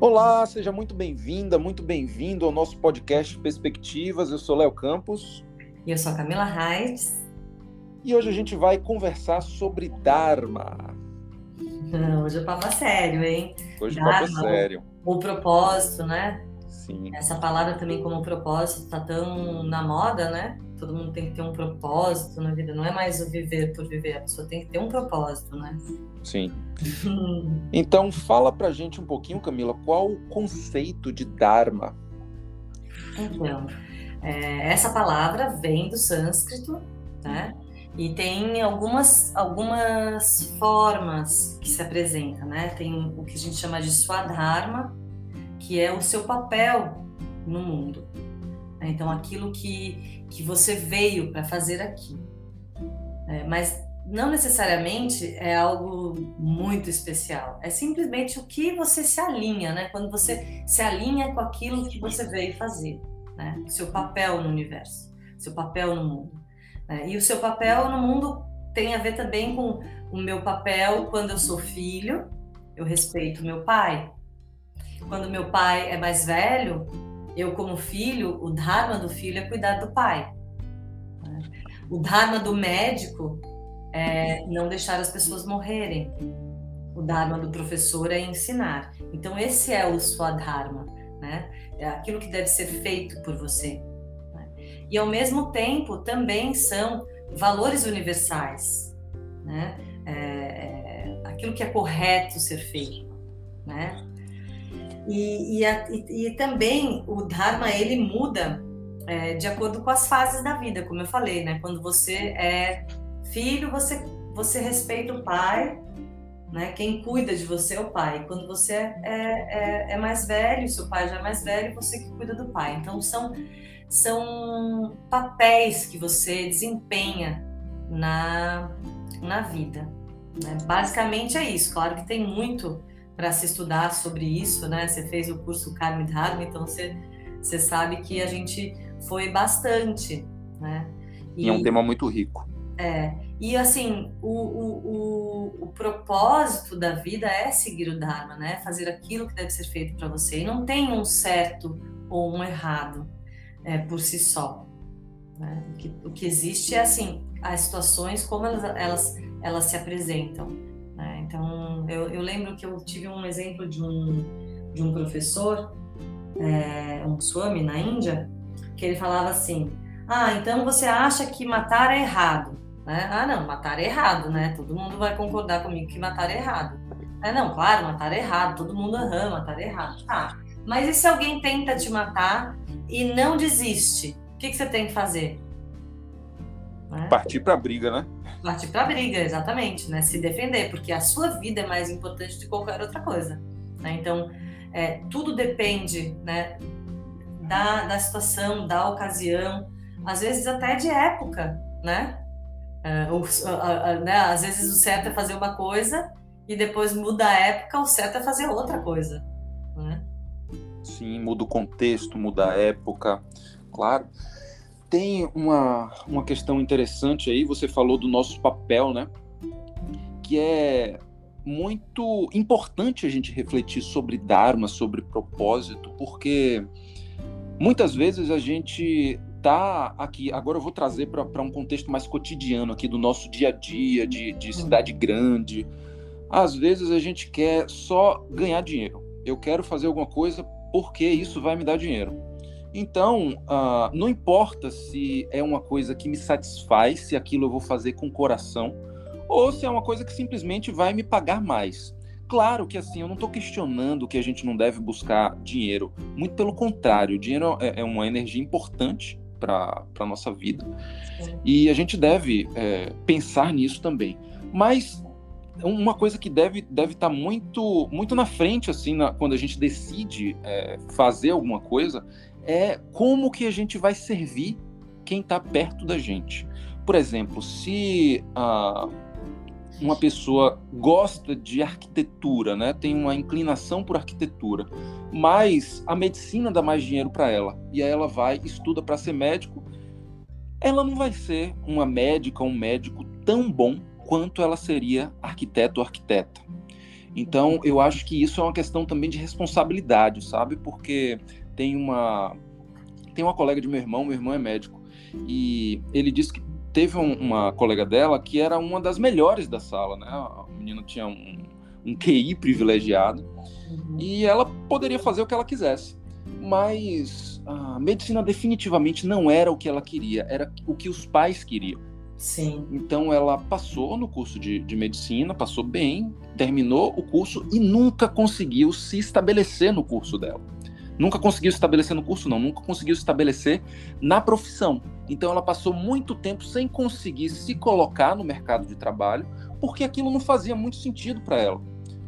Olá, seja muito bem-vinda, muito bem-vindo ao nosso podcast Perspectivas. Eu sou Léo Campos. E eu sou a Camila Reis. E hoje a gente vai conversar sobre Dharma. Hoje o papo é sério, hein? Hoje o papo é sério. O, o propósito, né? Sim. Essa palavra também como propósito está tão na moda, né? Todo mundo tem que ter um propósito na vida. Não é mais o viver por viver, a pessoa tem que ter um propósito, né? Sim. então, fala pra gente um pouquinho, Camila, qual o conceito de Dharma? Então, é, essa palavra vem do sânscrito, né? E tem algumas, algumas formas que se apresentam, né? Tem o que a gente chama de Swadharma, que é o seu papel no mundo. Então, aquilo que, que você veio para fazer aqui. É, mas não necessariamente é algo muito especial. É simplesmente o que você se alinha, né? Quando você se alinha com aquilo que você veio fazer, né? O seu papel no universo, seu papel no mundo. Né? E o seu papel no mundo tem a ver também com o meu papel quando eu sou filho, eu respeito meu pai. Quando meu pai é mais velho, eu como filho, o dharma do filho é cuidar do pai. O dharma do médico é não deixar as pessoas morrerem. O dharma do professor é ensinar. Então esse é o swadharma, né? É aquilo que deve ser feito por você. E ao mesmo tempo também são valores universais, né? É, é, aquilo que é correto ser feito, né? E, e, a, e, e também o dharma ele muda é, de acordo com as fases da vida, como eu falei, né? Quando você é Filho, você, você respeita o pai, né? Quem cuida de você é o pai. Quando você é, é, é mais velho, seu pai já é mais velho, você que cuida do pai. Então são, são papéis que você desempenha na, na vida. Né? Basicamente é isso. Claro que tem muito para se estudar sobre isso, né? Você fez o curso Karma Dharma, então você, você sabe que a gente foi bastante, né? E, e é um tema muito rico. É, e assim, o, o, o, o, propósito da vida é seguir o Dharma, né? Fazer aquilo que deve ser feito para você. E não tem um certo ou um errado é, por si só. Né? O, que, o que existe é assim, as situações como elas, elas, elas se apresentam. Né? Então, eu, eu lembro que eu tive um exemplo de um, de um professor, é, um Swami na Índia, que ele falava assim: Ah, então você acha que matar é errado? Né? Ah, não, matar é errado, né? Todo mundo vai concordar comigo que matar é errado. É, não, claro, matar é errado, todo mundo ama, matar é errado. Tá. Mas e se alguém tenta te matar e não desiste? O que, que você tem que fazer? Né? Partir para a briga, né? Partir para a briga, exatamente, né? Se defender, porque a sua vida é mais importante de qualquer outra coisa. Né? Então, é, tudo depende né, da, da situação, da ocasião, às vezes até de época, né? Uh, o, uh, uh, né? Às vezes o certo é fazer uma coisa e depois muda a época, o certo é fazer outra coisa. Né? Sim, muda o contexto, muda a época, claro. Tem uma, uma questão interessante aí, você falou do nosso papel, né? Que é muito importante a gente refletir sobre Dharma, sobre propósito, porque muitas vezes a gente tá aqui, agora eu vou trazer para um contexto mais cotidiano aqui do nosso dia a dia, de, de cidade grande. Às vezes a gente quer só ganhar dinheiro. Eu quero fazer alguma coisa porque isso vai me dar dinheiro. Então, uh, não importa se é uma coisa que me satisfaz, se aquilo eu vou fazer com coração, ou se é uma coisa que simplesmente vai me pagar mais. Claro que assim, eu não estou questionando que a gente não deve buscar dinheiro. Muito pelo contrário, o dinheiro é, é uma energia importante para a nossa vida. E a gente deve é, pensar nisso também. Mas uma coisa que deve deve estar tá muito muito na frente assim na, quando a gente decide é, fazer alguma coisa é como que a gente vai servir quem está perto da gente por exemplo se ah, uma pessoa gosta de arquitetura, né? Tem uma inclinação por arquitetura, mas a medicina dá mais dinheiro para ela e aí ela vai estuda para ser médico. Ela não vai ser uma médica ou um médico tão bom quanto ela seria arquiteto ou arquiteta. Então, eu acho que isso é uma questão também de responsabilidade, sabe? Porque tem uma tem uma colega de meu irmão, meu irmão é médico, e ele disse que teve um, uma colega dela que era uma das melhores da sala, né? A menina tinha um, um QI privilegiado uhum. e ela poderia fazer o que ela quisesse, mas a medicina definitivamente não era o que ela queria, era o que os pais queriam. Sim. Então ela passou no curso de, de medicina, passou bem, terminou o curso e nunca conseguiu se estabelecer no curso dela. Nunca conseguiu se estabelecer no curso, não, nunca conseguiu se estabelecer na profissão. Então ela passou muito tempo sem conseguir se colocar no mercado de trabalho, porque aquilo não fazia muito sentido para ela.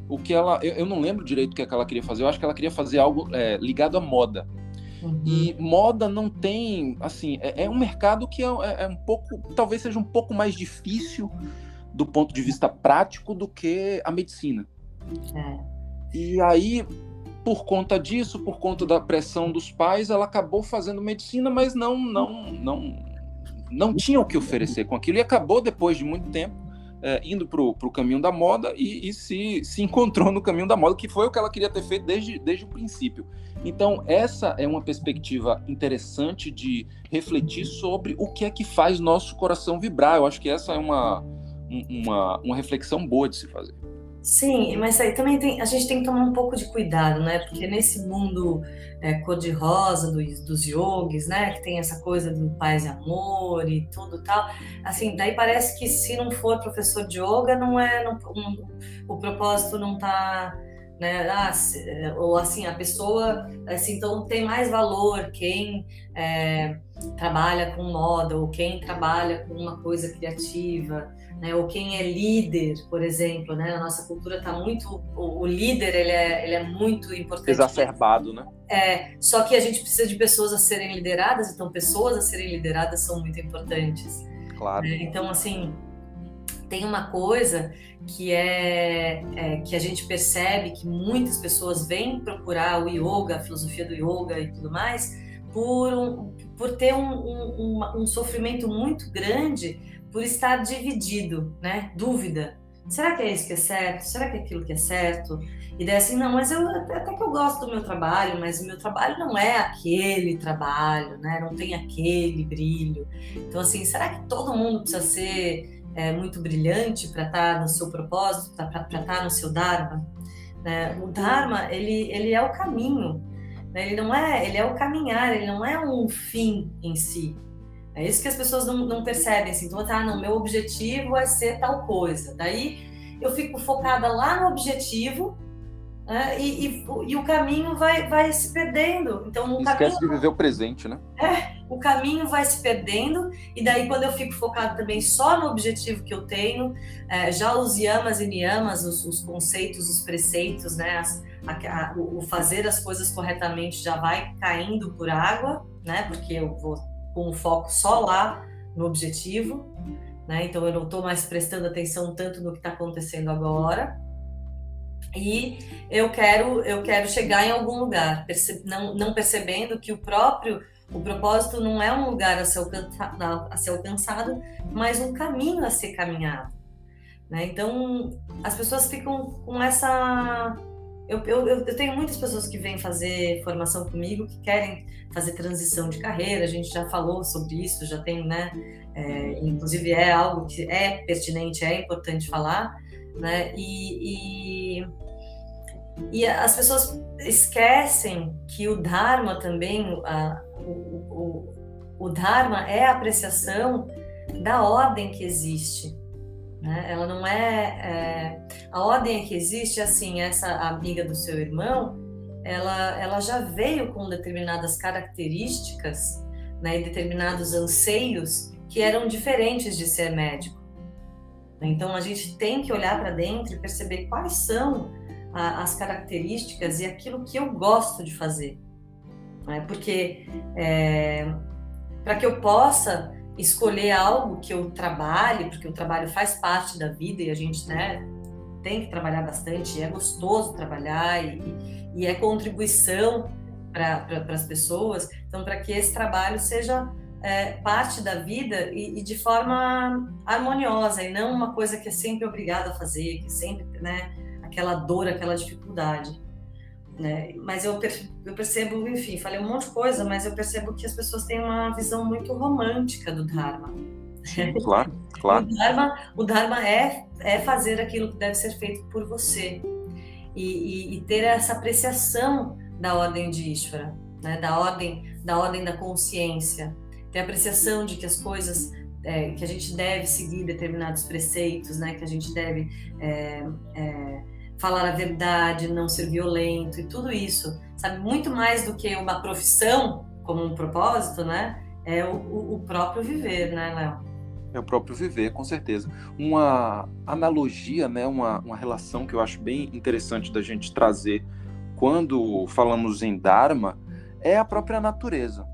O que ela, eu, eu, não lembro direito o que, é que ela queria fazer. Eu acho que ela queria fazer algo é, ligado à moda. Uhum. E moda não tem, assim, é, é um mercado que é, é, é, um pouco, talvez seja um pouco mais difícil do ponto de vista prático do que a medicina. É. E aí, por conta disso, por conta da pressão dos pais, ela acabou fazendo medicina, mas não, não, não, não tinha o que oferecer com aquilo e acabou depois de muito tempo é, indo para o caminho da moda e, e, se, se encontrou no caminho da moda, que foi o que ela queria ter feito desde, desde o princípio. Então, essa é uma perspectiva interessante de refletir sobre o que é que faz nosso coração vibrar. Eu acho que essa é uma, uma, uma reflexão boa de se fazer. Sim, mas aí também tem, a gente tem que tomar um pouco de cuidado, né? Porque nesse mundo é, cor-de-rosa dos, dos yogis, né? Que tem essa coisa do paz e amor e tudo tal. Assim, daí parece que se não for professor de yoga, não é, não, um, o propósito não está né? Ah, ou assim, a pessoa, assim, então tem mais valor quem é, trabalha com moda, ou quem trabalha com uma coisa criativa, né? Ou quem é líder, por exemplo, né? A nossa cultura está muito, o, o, líder ele é, ele é muito importante. Exacerbado, né? É, só que a gente precisa de pessoas a serem lideradas, então pessoas a serem lideradas são muito importantes. Claro. Né? Então, assim, tem uma coisa que é, é, que a gente percebe que muitas pessoas vêm procurar o yoga, a filosofia do yoga e tudo mais, por, um, por ter um, um, um, sofrimento muito grande por estar dividido, né? Dúvida. Será que é isso que é certo? Será que é aquilo que é certo? E daí assim, não, mas eu até que eu gosto do meu trabalho, mas o meu trabalho não é aquele trabalho, né? Não tem aquele brilho. Então assim, será que todo mundo precisa ser é, muito brilhante para estar tá no seu propósito, para estar tá no seu Dharma. Né? O Dharma, ele, ele é o caminho, né? ele não é, ele é o caminhar, ele não é um fim em si. É isso que as pessoas não, não percebem, assim, então, tá, não, meu objetivo é ser tal coisa. Daí eu fico focada lá no objetivo, né? e, e, e, o caminho vai, vai se perdendo. Então, no Esquece caminho, de viver o presente, né? É, o caminho vai se perdendo, e daí quando eu fico focado também só no objetivo que eu tenho, é, já os yamas e niyamas, os, os conceitos, os preceitos, né? As, a, a, o fazer as coisas corretamente já vai caindo por água, né? Porque eu vou com o foco só lá no objetivo, né? Então eu não estou mais prestando atenção tanto no que está acontecendo agora e eu quero eu quero chegar em algum lugar, não, não percebendo que o próprio o propósito não é um lugar a ser, alcançado, a ser alcançado mas um caminho a ser caminhado. Né? Então as pessoas ficam com essa eu, eu, eu, tenho muitas pessoas que vêm fazer formação comigo que querem fazer transição de carreira. A gente já falou sobre isso, já tem, né? É, inclusive é algo que é pertinente, é importante falar, né? E, e, e as pessoas esquecem que o Dharma também, a, o, o, o Dharma é a apreciação da ordem que existe. Né? Ela não é, é, A ordem que existe, assim, essa amiga do seu irmão, ela, ela já veio com determinadas características né, e determinados anseios que eram diferentes de ser médico. Então a gente tem que olhar para dentro e perceber quais são a, as características e aquilo que eu gosto de fazer. Né? Porque é, para que eu possa escolher algo que eu trabalhe, porque o trabalho faz parte da vida e a gente né, tem que trabalhar bastante, é gostoso trabalhar e, e é contribuição para pra, as pessoas. Então, para que esse trabalho seja é, parte da vida e, e, de forma harmoniosa e não uma coisa que é sempre obrigado a fazer, que sempre, né? aquela dor, aquela dificuldade. Né? Mas eu, eu percebo, enfim, falei um monte de coisa, mas eu percebo que as pessoas têm uma visão muito romântica do Dharma. Claro, claro. O Dharma, o Dharma é, é fazer aquilo que deve ser feito por você e, e, e ter essa apreciação da ordem de Ishvara, né? da ordem da ordem da consciência, ter apreciação de que as coisas é, que a gente deve seguir determinados preceitos, né? Que a gente deve é, é, falar a verdade, não ser violento e tudo isso, sabe? Muito mais do que uma profissão como um propósito, né? É o, o próprio viver, né, Léo? É o próprio viver, com certeza. Uma analogia, né, uma, uma relação que eu acho bem interessante da gente trazer quando falamos em Dharma é a própria natureza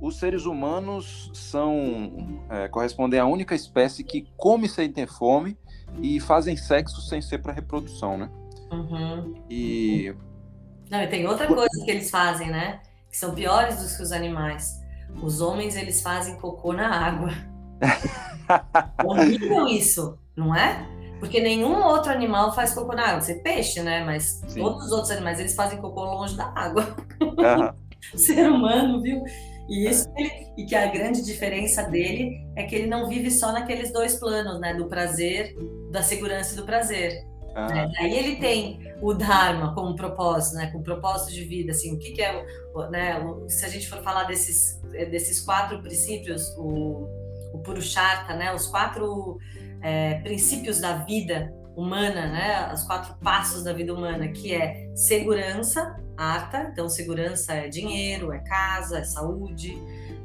os seres humanos são é, correspondem à única espécie que come sem ter fome e fazem sexo sem ser para reprodução, né? Uhum. E não, e tem outra coisa que eles fazem, né? Que são piores do que os animais. Os homens eles fazem cocô na água. Horrível isso, não é? Porque nenhum outro animal faz cocô na água. Você peixe, né? Mas Sim. todos os outros animais eles fazem cocô longe da água. Uhum. o ser humano, viu? E isso ele, e que a grande diferença dele é que ele não vive só naqueles dois planos, né? Do prazer, da segurança e do prazer. Ah. Né? Aí ele tem o Dharma como propósito, né? Com propósito de vida, assim, o que, que é, né? Se a gente for falar desses, desses quatro princípios, o, o Purushartha, né? Os quatro é, princípios da vida humana, né? Os quatro passos da vida humana, que é segurança, arta, então segurança é dinheiro, é casa, é saúde,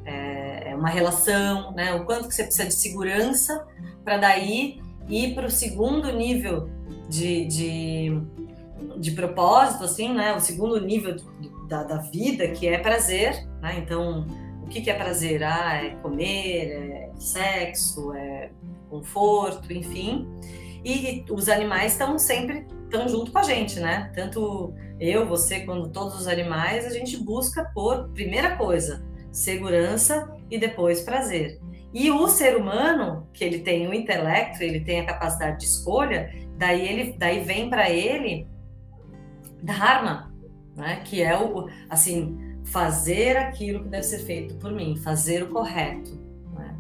é, é uma relação, né? O quanto que você precisa de segurança para daí ir para o segundo nível de, de, de, propósito, assim, né? O segundo nível da, da vida, que é prazer, né? Então, o que, que é prazer? Ah, é comer, é sexo, é conforto, enfim. E, os animais estão sempre estão junto com a gente, né? Tanto eu, você, quando todos os animais, a gente busca por primeira coisa, segurança e depois prazer. E o ser humano, que ele tem o intelecto, ele tem a capacidade de escolha, daí ele daí vem para ele dharma, né? Que é o assim, fazer aquilo que deve ser feito por mim, fazer o correto, né?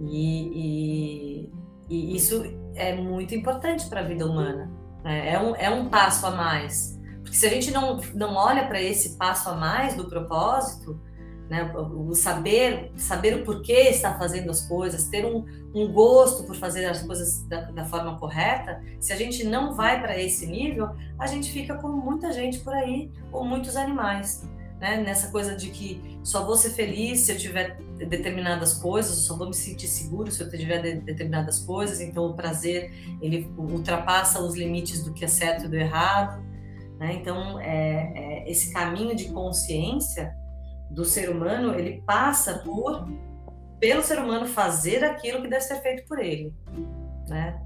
e, e, e isso é muito importante para a vida humana. Né? É, um, é um passo a mais. Porque se a gente não, não olha para esse passo a mais do propósito, né, o saber, saber o porquê está fazendo as coisas, ter um, um gosto por fazer as coisas da, da forma correta, se a gente não vai para esse nível, a gente fica como muita gente por aí, ou muitos animais né? Nessa coisa de que só vou ser feliz se eu tiver determinadas coisas, só vou me sentir seguro se eu tiver de, determinadas coisas. Então o prazer ele ultrapassa os limites do que é certo e do errado. Né? Então é, é, esse caminho de consciência do ser humano ele passa por pelo ser humano fazer aquilo que deve ser feito por ele, né?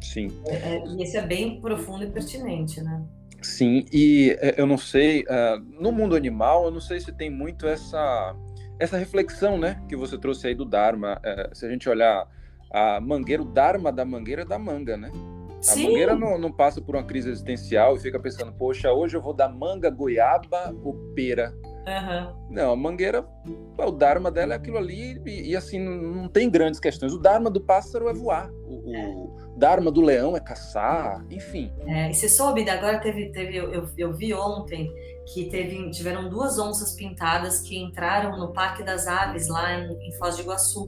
Sim. É, é e esse é bem profundo e pertinente, né? Sim, e é, eu não sei, uh, no mundo animal, eu não sei se tem muito essa, essa reflexão, né, que você trouxe aí do Dharma. Uh, se a gente olhar a mangueira, o Dharma da mangueira é da manga, né? A Sim. mangueira não, não, passa por uma crise existencial e fica pensando, poxa, hoje eu vou dar manga, goiaba ou pera. Uhum. Não, a mangueira, o Dharma dela é aquilo ali e, e, assim, não tem grandes questões. O Dharma do pássaro é voar. O, é. o Dharma do leão é caçar, enfim. É, e você soube, agora teve, teve eu, eu, eu, vi ontem que teve, tiveram duas onças pintadas que entraram no Parque das Aves lá em, em Foz de Iguaçu.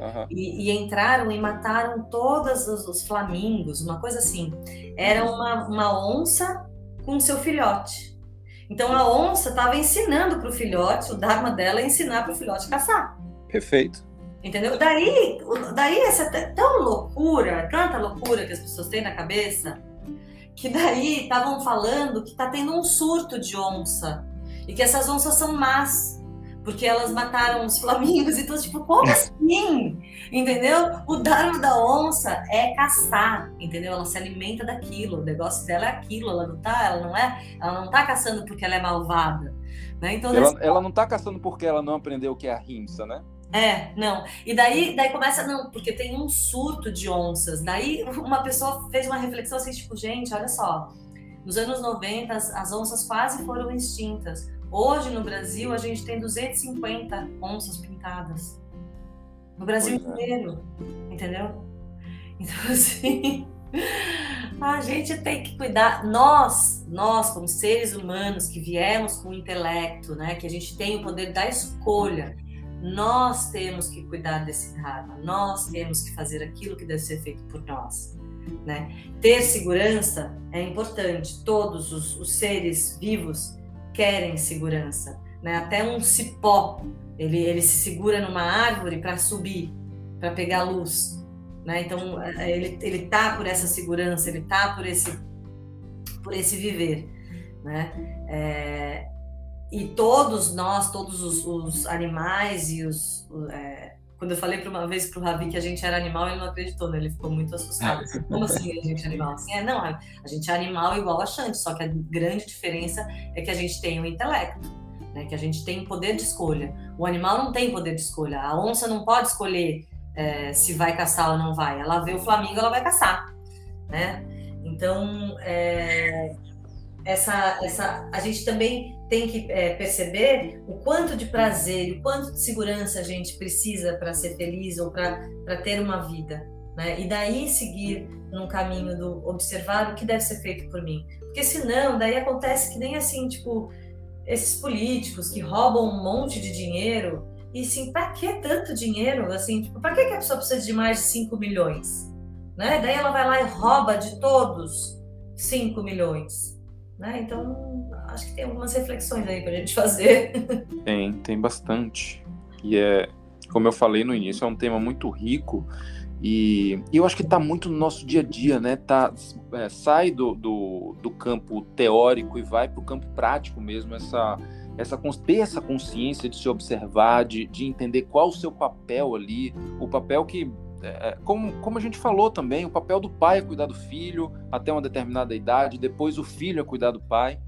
Uhum. E, e, entraram e mataram todos os, os, flamingos, uma coisa assim. Era uma, uma onça com seu filhote. Então a onça estava ensinando para o filhote, o Dharma dela é ensinar para o filhote caçar. Perfeito. Entendeu? Daí, daí essa tão loucura, tanta loucura que as pessoas têm na cabeça, que daí estavam falando que tá tendo um surto de onça e que essas onças são más, porque elas mataram os flamingos e tudo, tipo, como assim? Entendeu? O dharma da onça é caçar, entendeu? Ela se alimenta daquilo, o negócio dela é aquilo, ela não tá, ela não é, ela não tá caçando porque ela é malvada, né? Então, ela, ela não tá caçando porque ela não aprendeu o que é a rimsa, né? É, não. E daí, daí começa, não, porque tem um surto de onças. Daí uma pessoa fez uma reflexão assim, tipo, gente, olha só. Nos anos 90, as, as onças quase foram extintas. Hoje, no Brasil, a gente tem 250 onças pintadas. No Brasil pois é. inteiro. É. Entendeu? Então, assim. A gente tem que cuidar, nós, nós como seres humanos que viemos com o intelecto, né, que a gente tem o poder da escolha, nós temos que cuidar desse Dharma, nós temos que fazer aquilo que deve ser feito por nós. Né? Ter segurança é importante, todos os, os seres vivos querem segurança. Né? Até um cipó, ele, ele se segura numa árvore para subir, para pegar luz. Né? Então, é, ele, ele tá por essa segurança, ele tá por esse, por esse viver. Né? É, e todos nós, todos os, os animais e os. É, quando eu falei para uma vez para o Ravi que a gente era animal, ele não acreditou, né? Ele ficou muito assustado. Como assim a gente é animal? Assim, é, não, a gente é animal igual a Xande, só que a grande diferença é que a gente tem o intelecto, né? Que a gente tem poder de escolha. O animal não tem poder de escolha. A onça não pode escolher é, se vai caçar ou não vai. Ela vê o flamingo, ela vai caçar, né? Então, é, essa, essa, a gente também tem que é, perceber o quanto de prazer o quanto de segurança a gente precisa para ser feliz ou para ter uma vida. Né? E daí seguir num caminho do observar o que deve ser feito por mim. Porque senão, daí acontece que nem assim, tipo, esses políticos que roubam um monte de dinheiro e assim, para que tanto dinheiro? Assim, tipo, para que a pessoa precisa de mais de 5 milhões? Né? Daí ela vai lá e rouba de todos 5 milhões. Né? Então, acho que tem algumas reflexões aí para a gente fazer. Tem, tem bastante. E é, como eu falei no início, é um tema muito rico e, e eu acho que está muito no nosso dia a dia, né? Tá, é, sai do, do, do campo teórico e vai para o campo prático mesmo, essa essa, ter essa consciência de se observar, de, de entender qual o seu papel ali, o papel que, é, é, como, como a gente falou também, o papel do pai é cuidar do filho até uma determinada idade, depois o filho é cuidar do pai.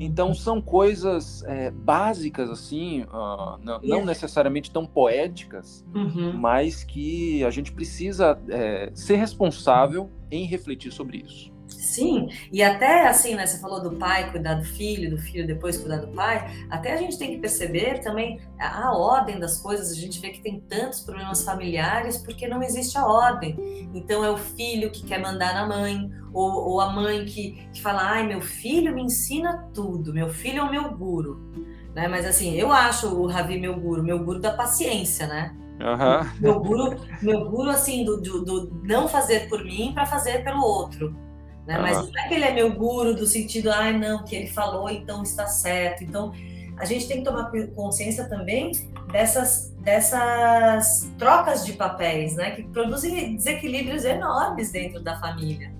Então são coisas é, básicas assim, uh, não, não, necessariamente tão poéticas, uhum. mas que a gente precisa é, ser responsável em refletir sobre isso. Sim, e até assim, né? Você falou do pai cuidar do filho, do filho depois cuidar do pai. Até a gente tem que perceber também a, ordem das coisas. A gente vê que tem tantos problemas familiares porque não existe a ordem. Então é o filho que quer mandar na mãe, ou, ou a mãe que, que fala: ai, meu filho me ensina tudo, meu filho é o meu guru. Né? Mas assim, eu acho o Ravi meu guru, meu guru da paciência, né? Uhum. Meu guru, meu guru assim, do, do, do não fazer por mim para fazer pelo outro. Né? Mas não é que ele é meu guru do sentido, ai, ah, não, que ele falou, então está certo. Então, a gente tem que tomar consciência também dessas, dessas trocas de papéis, né? Que produzem desequilíbrios enormes dentro da família.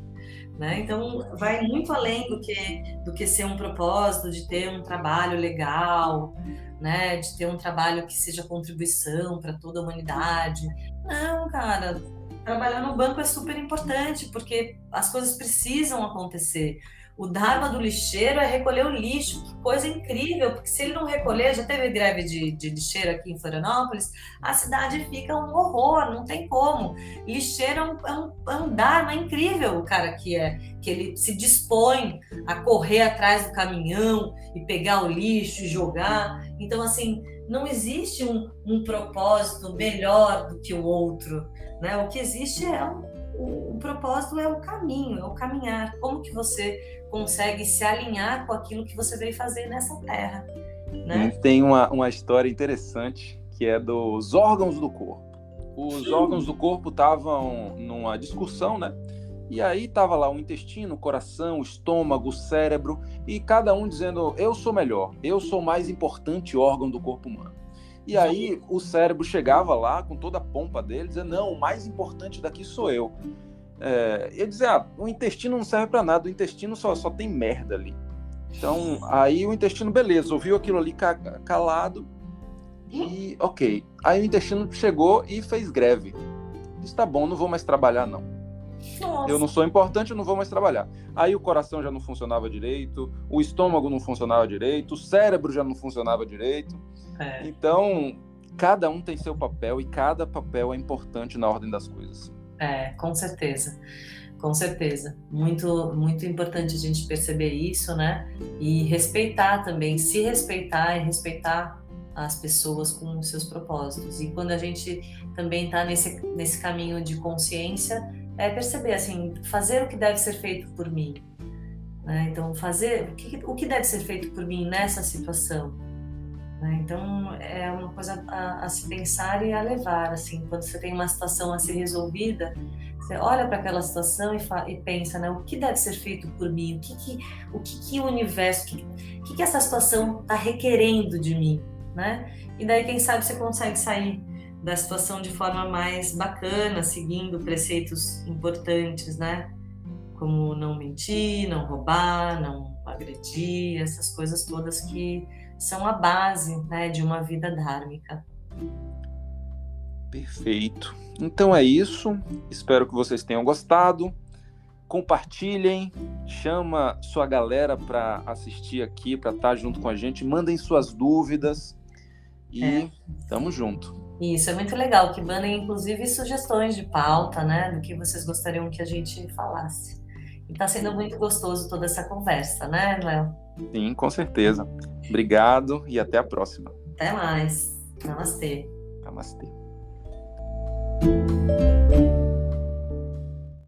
Né? Então, vai muito além do que, do que ser um propósito de ter um trabalho legal, né? de ter um trabalho que seja contribuição para toda a humanidade. Não, cara, trabalhar no banco é super importante, porque as coisas precisam acontecer. O Dharma do lixeiro é recolher o lixo, que coisa incrível, porque se ele não recolher, já teve greve de, de lixeiro aqui em Florianópolis, a cidade fica um horror, não tem como. Lixeiro é um, é um, é um Dharma incrível, o cara que é, que ele se dispõe a correr atrás do caminhão e pegar o lixo e jogar. Então, assim, não existe um, um propósito melhor do que o outro. Né? O que existe é o, o, o, propósito é o caminho, é o caminhar. Como que você consegue se alinhar com aquilo que você veio fazer nessa terra? Né? Tem uma, uma história interessante que é dos órgãos do corpo. Os Sim. órgãos do corpo estavam numa discussão, né? E aí tava lá o intestino, o coração, o estômago, o cérebro, e cada um dizendo: eu sou melhor, eu sou mais importante órgão do corpo humano. E aí o cérebro chegava lá com toda a pompa dele, dizendo: não, o mais importante daqui sou eu. É, e dizer: ah, o intestino não serve para nada, o intestino só, só tem merda ali. Então, aí o intestino, beleza, ouviu aquilo ali calado e ok. Aí o intestino chegou e fez greve. Disse: tá bom, não vou mais trabalhar não. Nossa. Eu não sou importante, eu não vou mais trabalhar. Aí o coração já não funcionava direito, o estômago não funcionava direito, o cérebro já não funcionava direito. É. Então, cada um tem seu papel e cada papel é importante na ordem das coisas. É, com certeza. Com certeza. Muito, muito importante a gente perceber isso, né? E respeitar também, se respeitar e respeitar as pessoas com seus propósitos. E quando a gente também está nesse, nesse caminho de consciência, é perceber, assim, fazer o que deve ser feito por mim. Né? Então, fazer o que, o que deve ser feito por mim nessa situação. Né? Então, é uma coisa a, a, se pensar e a levar. Assim, quando você tem uma situação a ser resolvida, você olha para aquela situação e, e, pensa, né, o que deve ser feito por mim? O que, que o, que, que o universo, o que, que, que essa situação está requerendo de mim? Né? E daí, quem sabe, você consegue sair da situação de forma mais bacana, seguindo preceitos importantes, né? Como não mentir, não roubar, não agredir, essas coisas todas que são a base né, de uma vida dhármica. Perfeito. Então é isso. Espero que vocês tenham gostado. Compartilhem, chama sua galera para assistir aqui, para estar tá junto com a gente. Mandem suas dúvidas e é. tamo junto. Isso é muito legal, que mandem inclusive sugestões de pauta, né, do que vocês gostariam que a gente falasse. E está sendo muito gostoso toda essa conversa, né, Léo? Sim, com certeza. Obrigado e até a próxima. Até mais. Namastê. Namastê.